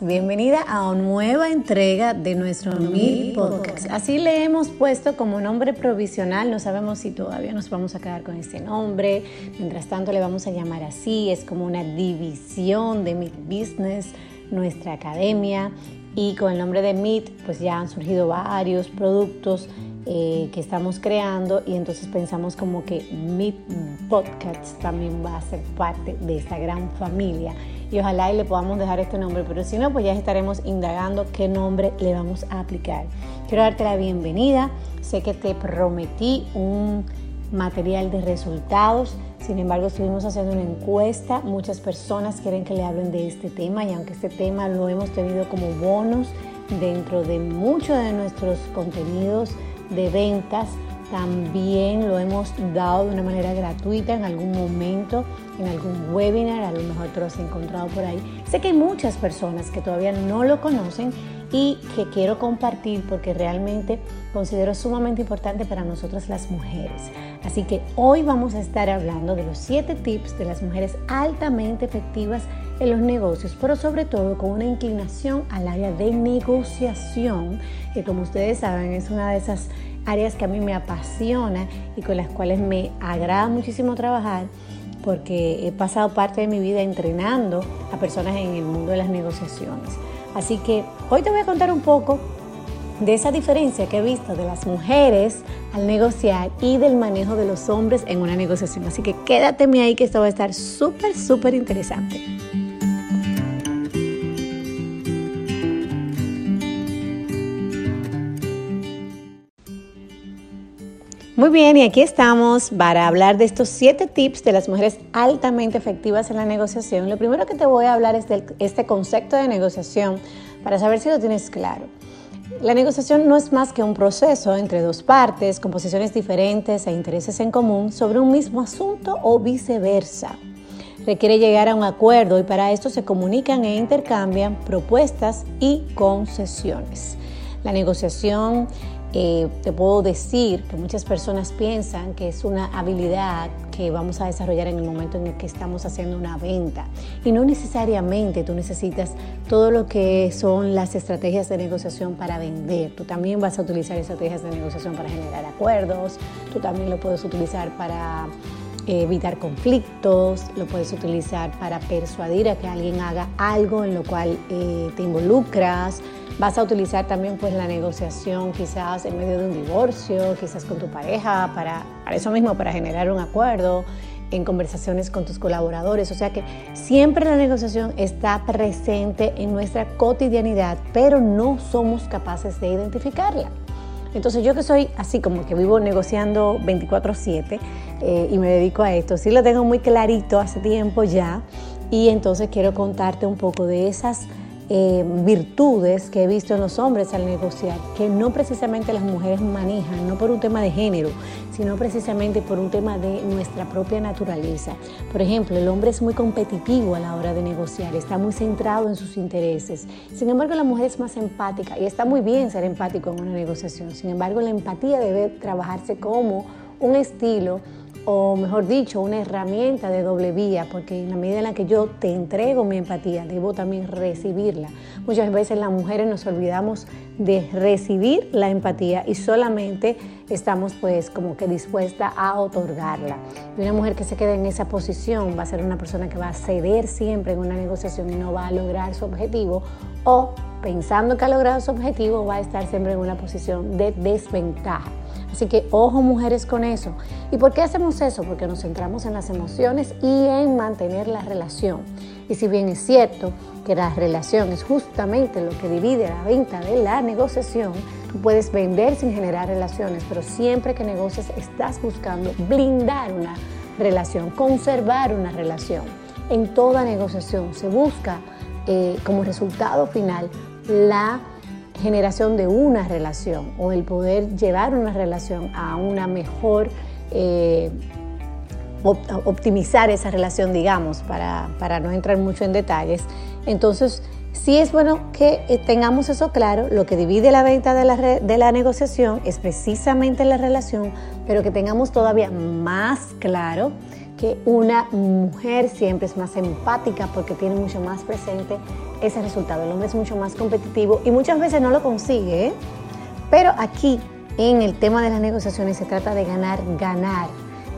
Bienvenida a una nueva entrega de nuestro Mil Podcast. Así le hemos puesto como nombre provisional, no sabemos si todavía nos vamos a quedar con este nombre, mientras tanto le vamos a llamar así, es como una división de Mil Business, nuestra academia, y con el nombre de Meet pues ya han surgido varios productos eh, que estamos creando y entonces pensamos como que Meet Podcast también va a ser parte de esta gran familia. Y ojalá y le podamos dejar este nombre, pero si no, pues ya estaremos indagando qué nombre le vamos a aplicar. Quiero darte la bienvenida, sé que te prometí un material de resultados, sin embargo estuvimos haciendo una encuesta, muchas personas quieren que le hablen de este tema y aunque este tema lo hemos tenido como bonus dentro de muchos de nuestros contenidos de ventas, también lo hemos dado de una manera gratuita en algún momento, en algún webinar, a lo mejor te lo has encontrado por ahí. Sé que hay muchas personas que todavía no lo conocen y que quiero compartir porque realmente considero sumamente importante para nosotras las mujeres. Así que hoy vamos a estar hablando de los 7 tips de las mujeres altamente efectivas en los negocios, pero sobre todo con una inclinación al área de negociación, que como ustedes saben es una de esas áreas que a mí me apasiona y con las cuales me agrada muchísimo trabajar porque he pasado parte de mi vida entrenando a personas en el mundo de las negociaciones. Así que hoy te voy a contar un poco de esa diferencia que he visto de las mujeres al negociar y del manejo de los hombres en una negociación. Así que quédate ahí que esto va a estar súper, súper interesante. Muy bien, y aquí estamos para hablar de estos siete tips de las mujeres altamente efectivas en la negociación. Lo primero que te voy a hablar es de este concepto de negociación para saber si lo tienes claro. La negociación no es más que un proceso entre dos partes con posiciones diferentes e intereses en común sobre un mismo asunto o viceversa. Requiere llegar a un acuerdo y para esto se comunican e intercambian propuestas y concesiones. La negociación eh, te puedo decir que muchas personas piensan que es una habilidad que vamos a desarrollar en el momento en el que estamos haciendo una venta. Y no necesariamente tú necesitas todo lo que son las estrategias de negociación para vender. Tú también vas a utilizar estrategias de negociación para generar acuerdos. Tú también lo puedes utilizar para evitar conflictos, lo puedes utilizar para persuadir a que alguien haga algo en lo cual eh, te involucras. Vas a utilizar también pues la negociación quizás en medio de un divorcio, quizás con tu pareja, para, para eso mismo, para generar un acuerdo, en conversaciones con tus colaboradores. O sea que siempre la negociación está presente en nuestra cotidianidad, pero no somos capaces de identificarla. Entonces yo que soy así como que vivo negociando 24/7 eh, y me dedico a esto, sí lo tengo muy clarito hace tiempo ya y entonces quiero contarte un poco de esas eh, virtudes que he visto en los hombres al negociar, que no precisamente las mujeres manejan, no por un tema de género, sino precisamente por un tema de nuestra propia naturaleza. Por ejemplo, el hombre es muy competitivo a la hora de negociar, está muy centrado en sus intereses. Sin embargo, la mujer es más empática y está muy bien ser empático en una negociación. Sin embargo, la empatía debe trabajarse como un estilo o mejor dicho, una herramienta de doble vía, porque en la medida en la que yo te entrego mi empatía, debo también recibirla. Muchas veces las mujeres nos olvidamos de recibir la empatía y solamente estamos pues como que dispuesta a otorgarla. Y una mujer que se quede en esa posición va a ser una persona que va a ceder siempre en una negociación y no va a lograr su objetivo o pensando que ha logrado su objetivo va a estar siempre en una posición de desventaja. Así que ojo mujeres con eso. ¿Y por qué hacemos eso? Porque nos centramos en las emociones y en mantener la relación. Y si bien es cierto que la relación es justamente lo que divide la venta de la negociación, tú puedes vender sin generar relaciones, pero siempre que negocies estás buscando blindar una relación, conservar una relación. En toda negociación se busca eh, como resultado final la generación de una relación o el poder llevar una relación a una mejor, eh, optimizar esa relación, digamos, para, para, no entrar mucho en detalles. Entonces, sí es bueno que eh, tengamos eso claro, lo que divide la venta de la, de la negociación es precisamente la relación, pero que tengamos todavía más claro que una mujer siempre es más empática porque tiene mucho más presente ese resultado. El hombre es mucho más competitivo y muchas veces no lo consigue, ¿eh? pero aquí en el tema de las negociaciones se trata de ganar, ganar,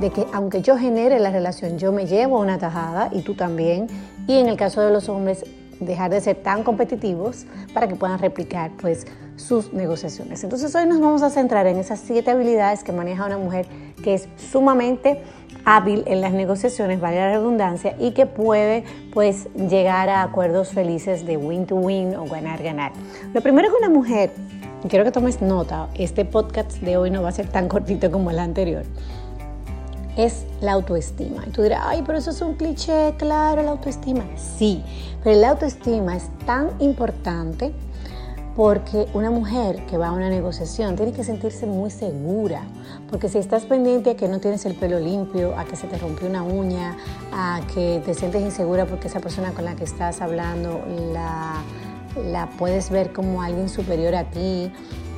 de que aunque yo genere la relación, yo me llevo una tajada y tú también, y en el caso de los hombres, dejar de ser tan competitivos para que puedan replicar pues sus negociaciones. Entonces hoy nos vamos a centrar en esas siete habilidades que maneja una mujer que es sumamente hábil en las negociaciones, vale la redundancia, y que puede pues llegar a acuerdos felices de win to win o ganar ganar. Lo primero que una mujer, quiero que tomes nota, este podcast de hoy no va a ser tan cortito como el anterior es la autoestima. Y tú dirás, ay, pero eso es un cliché, claro, la autoestima. Sí, pero la autoestima es tan importante porque una mujer que va a una negociación tiene que sentirse muy segura, porque si estás pendiente a que no tienes el pelo limpio, a que se te rompió una uña, a que te sientes insegura porque esa persona con la que estás hablando la, puedes ver como alguien superior a ti,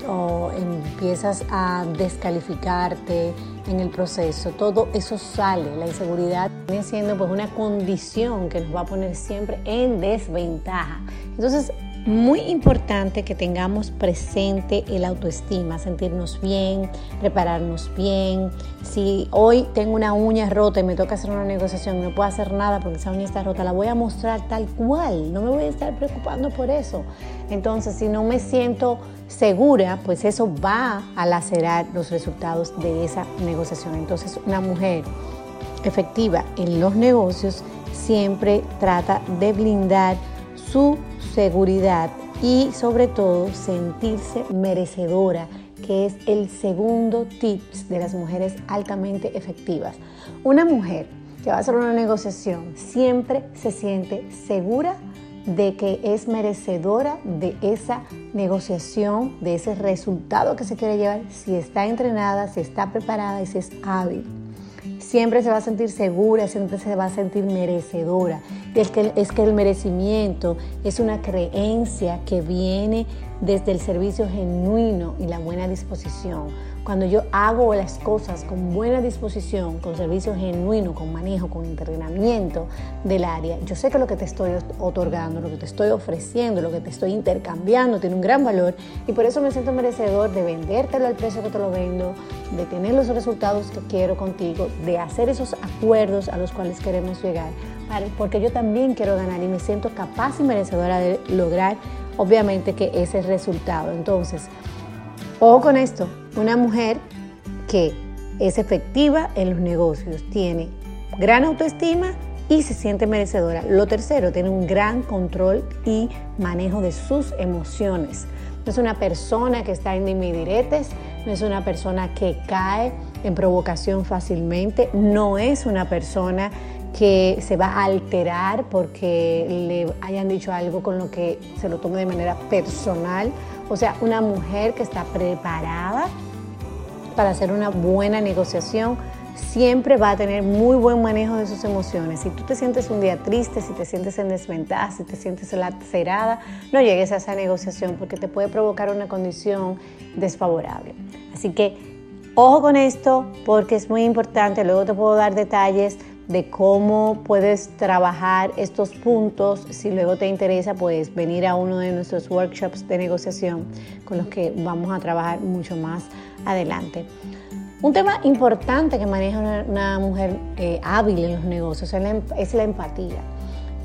o empiezas a descalificarte en el proceso, todo eso sale. La inseguridad viene siendo pues una condición que nos va a poner siempre en desventaja. Entonces, muy importante que tengamos presente el autoestima, sentirnos bien, prepararnos bien. Si hoy tengo una uña rota y me toca hacer una negociación, no puedo hacer nada porque esa uña está rota, la voy a mostrar tal cual, no me voy a estar preocupando por eso. Entonces, si no me siento segura, pues eso va a lacerar los resultados de esa negociación. Entonces, una mujer efectiva en los negocios siempre trata de blindar su seguridad y sobre todo sentirse merecedora, que es el segundo tips de las mujeres altamente efectivas. Una mujer que va a hacer una negociación siempre se siente segura de que es merecedora de esa negociación, de ese resultado que se quiere llevar, si está entrenada, si está preparada y si es hábil siempre se va a sentir segura, siempre se va a sentir merecedora. Es que, es que el merecimiento es una creencia que viene desde el servicio genuino y la buena disposición. Cuando yo hago las cosas con buena disposición, con servicio genuino, con manejo, con entrenamiento del área, yo sé que lo que te estoy otorgando, lo que te estoy ofreciendo, lo que te estoy intercambiando tiene un gran valor y por eso me siento merecedor de vendértelo al precio que te lo vendo, de tener los resultados que quiero contigo, de hacer esos acuerdos a los cuales queremos llegar, porque yo también quiero ganar y me siento capaz y merecedora de lograr obviamente que ese resultado. Entonces, ojo con esto, una mujer que es efectiva en los negocios, tiene gran autoestima y se siente merecedora. Lo tercero, tiene un gran control y manejo de sus emociones. No es una persona que está en dimidiretes, no es una persona que cae en provocación fácilmente, no es una persona que se va a alterar porque le hayan dicho algo con lo que se lo tome de manera personal. O sea, una mujer que está preparada para hacer una buena negociación siempre va a tener muy buen manejo de sus emociones. Si tú te sientes un día triste, si te sientes en desventaja, si te sientes lacerada, no llegues a esa negociación porque te puede provocar una condición desfavorable. Así que ojo con esto porque es muy importante. Luego te puedo dar detalles de cómo puedes trabajar estos puntos. Si luego te interesa, puedes venir a uno de nuestros workshops de negociación con los que vamos a trabajar mucho más adelante. Un tema importante que maneja una, mujer eh, hábil en los negocios es la, em, es la empatía.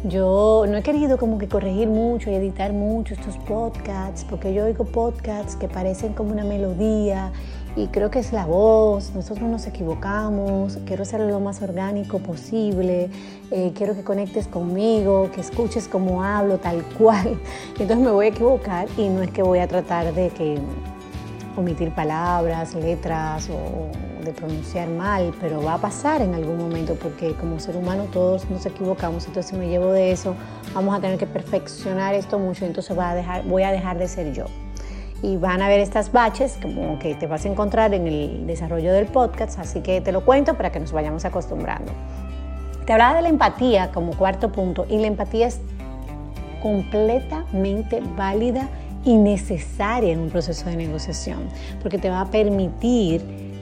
Yo no he querido como que corregir mucho y editar mucho estos podcasts, porque yo oigo podcasts que parecen como una melodía y creo que es la voz, nosotros nos equivocamos, quiero ser lo más orgánico posible, eh, quiero que conectes conmigo, que escuches cómo hablo, tal cual. Entonces me voy a equivocar y no es que voy a tratar de que omitir palabras, letras o de pronunciar mal, pero va a pasar en algún momento porque como ser humano todos nos equivocamos, entonces me llevo de eso vamos a tener que perfeccionar esto mucho, entonces va a dejar, voy a dejar de ser yo. Y van a ver estas baches como que te vas a encontrar en el desarrollo del podcast, así que te lo cuento para que nos vayamos acostumbrando. Te hablaba de la empatía como cuarto punto y la empatía es completamente válida y necesaria en un proceso de negociación, porque te va a permitir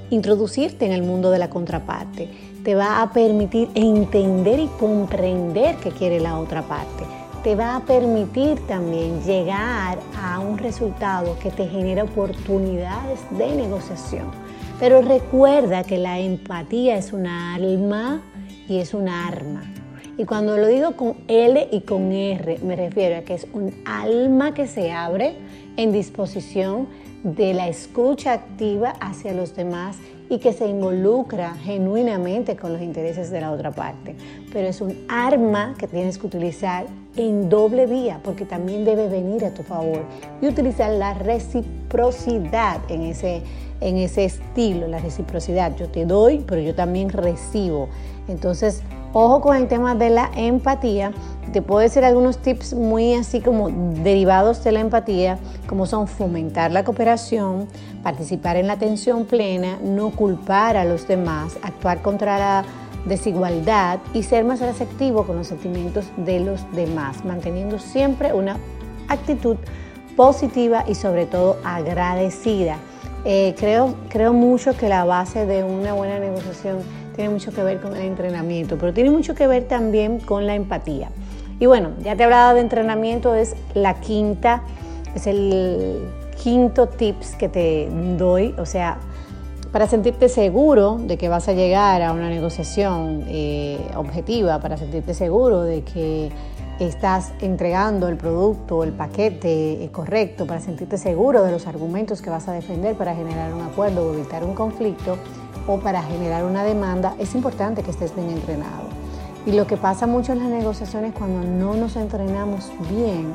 introducirte en el mundo de la contraparte, te va a permitir entender y comprender qué quiere la otra parte. Te va a permitir también llegar a un resultado que te genera oportunidades de negociación. Pero recuerda que la empatía es una alma y es un arma. Y cuando lo digo con L y con R, me refiero a que es un alma que se abre en disposición de la escucha activa hacia los demás y que se involucra genuinamente con los intereses de la otra parte. Pero es un arma que tienes que utilizar en doble vía porque también debe venir a tu favor y utilizar la reciprocidad en ese, en ese estilo, la reciprocidad. Yo te doy, pero yo también recibo. Entonces, Ojo con el tema de la empatía. Te puedo decir algunos tips muy así como derivados de la empatía, como son fomentar la cooperación, participar en la atención plena, no culpar a los demás, actuar contra la desigualdad y ser más receptivo con los sentimientos de los demás, manteniendo siempre una actitud positiva y sobre todo agradecida. Eh, creo, creo mucho que la base de una buena negociación tiene mucho que ver con el entrenamiento, pero tiene mucho que ver también con la empatía. Y bueno, ya te he hablado de entrenamiento, es la quinta, es el quinto tips que te doy, o sea, para sentirte seguro de que vas a llegar a una negociación eh, objetiva, para sentirte seguro de que estás entregando el producto el paquete eh, correcto, para sentirte seguro de los argumentos que vas a defender para generar un acuerdo o evitar un conflicto, o para generar una demanda, es importante que estés bien entrenado. Y lo que pasa mucho en las negociaciones cuando no nos entrenamos bien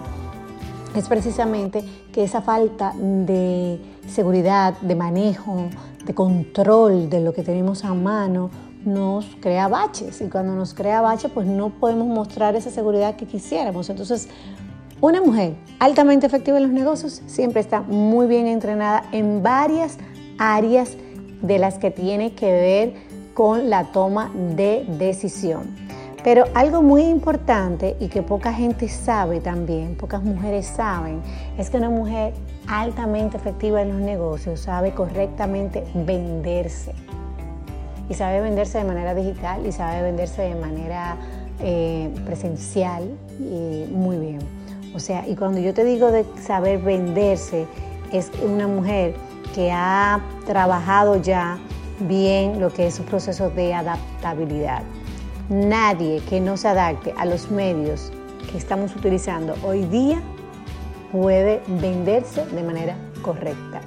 es precisamente que esa falta de seguridad, de manejo, de control de lo que tenemos a mano nos crea baches y cuando nos crea baches pues no podemos mostrar esa seguridad que quisiéramos. Entonces, una mujer altamente efectiva en los negocios siempre está muy bien entrenada en varias áreas de las que tiene que ver con la toma de decisión. Pero algo muy importante y que poca gente sabe también, pocas mujeres saben, es que una mujer altamente efectiva en los negocios sabe correctamente venderse. Y sabe venderse de manera digital y sabe venderse de manera eh, presencial y muy bien. O sea, y cuando yo te digo de saber venderse, es una mujer que ha trabajado ya bien lo que es un proceso de adaptabilidad. Nadie que no se adapte a los medios que estamos utilizando hoy día puede venderse de manera correcta.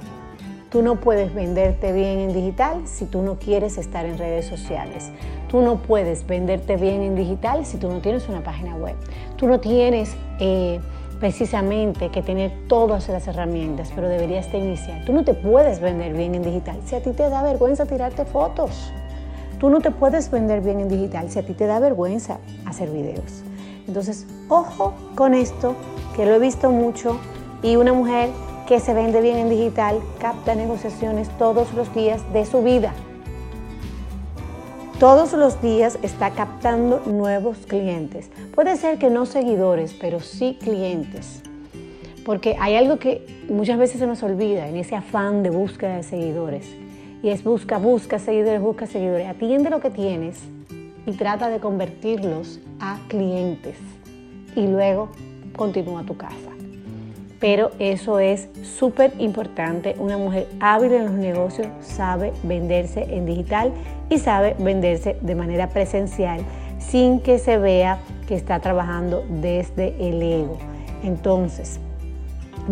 Tú no puedes venderte bien en digital si tú no quieres estar en redes sociales. Tú no puedes venderte bien en digital si tú no tienes una página web. Tú no tienes eh, precisamente que tener todas las herramientas, pero deberías de iniciar. Tú no te puedes vender bien en digital si a ti te da vergüenza tirarte fotos. Tú no te puedes vender bien en digital si a ti te da vergüenza hacer videos. Entonces, ojo con esto, que lo he visto mucho, y una mujer que se vende bien en digital capta negociaciones todos los días de su vida todos los días está captando nuevos clientes. Puede ser que no seguidores, pero sí clientes. Porque hay algo que muchas veces se nos olvida en ese afán de búsqueda de seguidores. Y es busca, busca seguidores, busca seguidores. Atiende lo que tienes y trata de convertirlos a clientes. Y luego continúa tu casa pero eso es súper importante. Una mujer hábil en los negocios sabe venderse en digital y sabe venderse de manera presencial sin que se vea que está trabajando desde el ego. Entonces,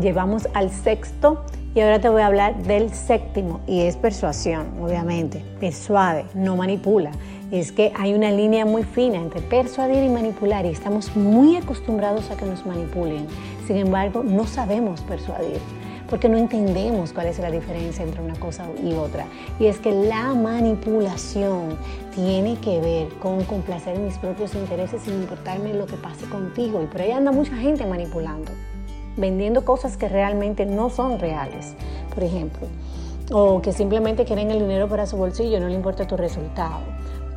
llevamos al sexto y ahora te voy a hablar del séptimo y es persuasión, obviamente. Persuade, no manipula es que hay una línea muy fina entre persuadir y manipular y estamos muy acostumbrados a que nos manipulen. Sin embargo, no sabemos persuadir porque no entendemos cuál es la diferencia entre una cosa y otra. Y es que la manipulación tiene que ver con complacer mis propios intereses sin importarme lo que pase contigo. Y por ahí anda mucha gente manipulando, vendiendo cosas que realmente no son reales. Por ejemplo, o que simplemente quieren el dinero para su bolsillo, no le importa tu resultado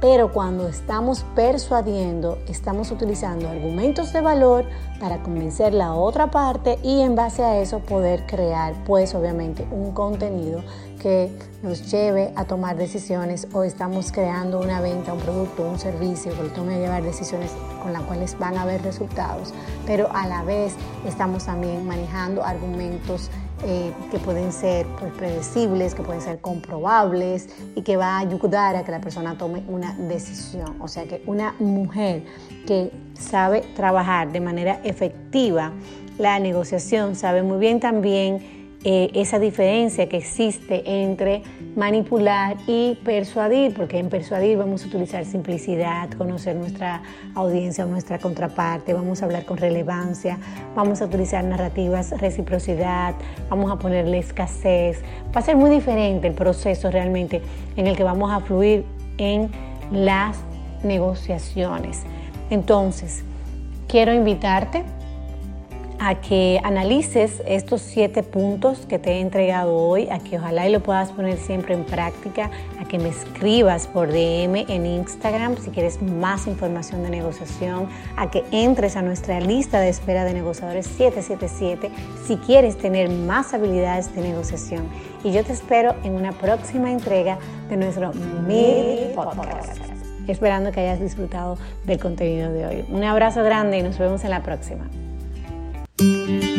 Pero cuando estamos persuadiendo, estamos utilizando argumentos de valor para convencer la otra parte y en base a eso poder crear, pues obviamente, un contenido que nos lleve a tomar decisiones o estamos creando una venta, un producto, un servicio que tome a llevar decisiones con las cuales van a haber resultados, pero a la vez estamos también manejando argumentos eh, que pueden ser pues, predecibles, que pueden ser comprobables y que va a ayudar a que la persona tome una decisión. O sea que una mujer que sabe trabajar de manera efectiva la negociación sabe muy bien también eh, esa diferencia que existe entre manipular y persuadir, porque en persuadir vamos a utilizar simplicidad, conocer nuestra audiencia nuestra contraparte, vamos a hablar con relevancia, vamos a utilizar narrativas, reciprocidad, vamos a ponerle escasez. Va a ser muy diferente el proceso realmente en el que vamos a fluir en las negociaciones. Entonces, quiero invitarte a que analices estos siete puntos que te he entregado hoy, a que ojalá y lo puedas poner siempre en práctica, a que me escribas por DM en Instagram si quieres más información de negociación, a que entres a nuestra lista de espera de negociadores 777 si quieres tener más habilidades de negociación. Y yo te espero en una próxima entrega de nuestro Mid Podcast. Esperando que hayas disfrutado del contenido de hoy. Un abrazo grande y nos vemos en la próxima. Música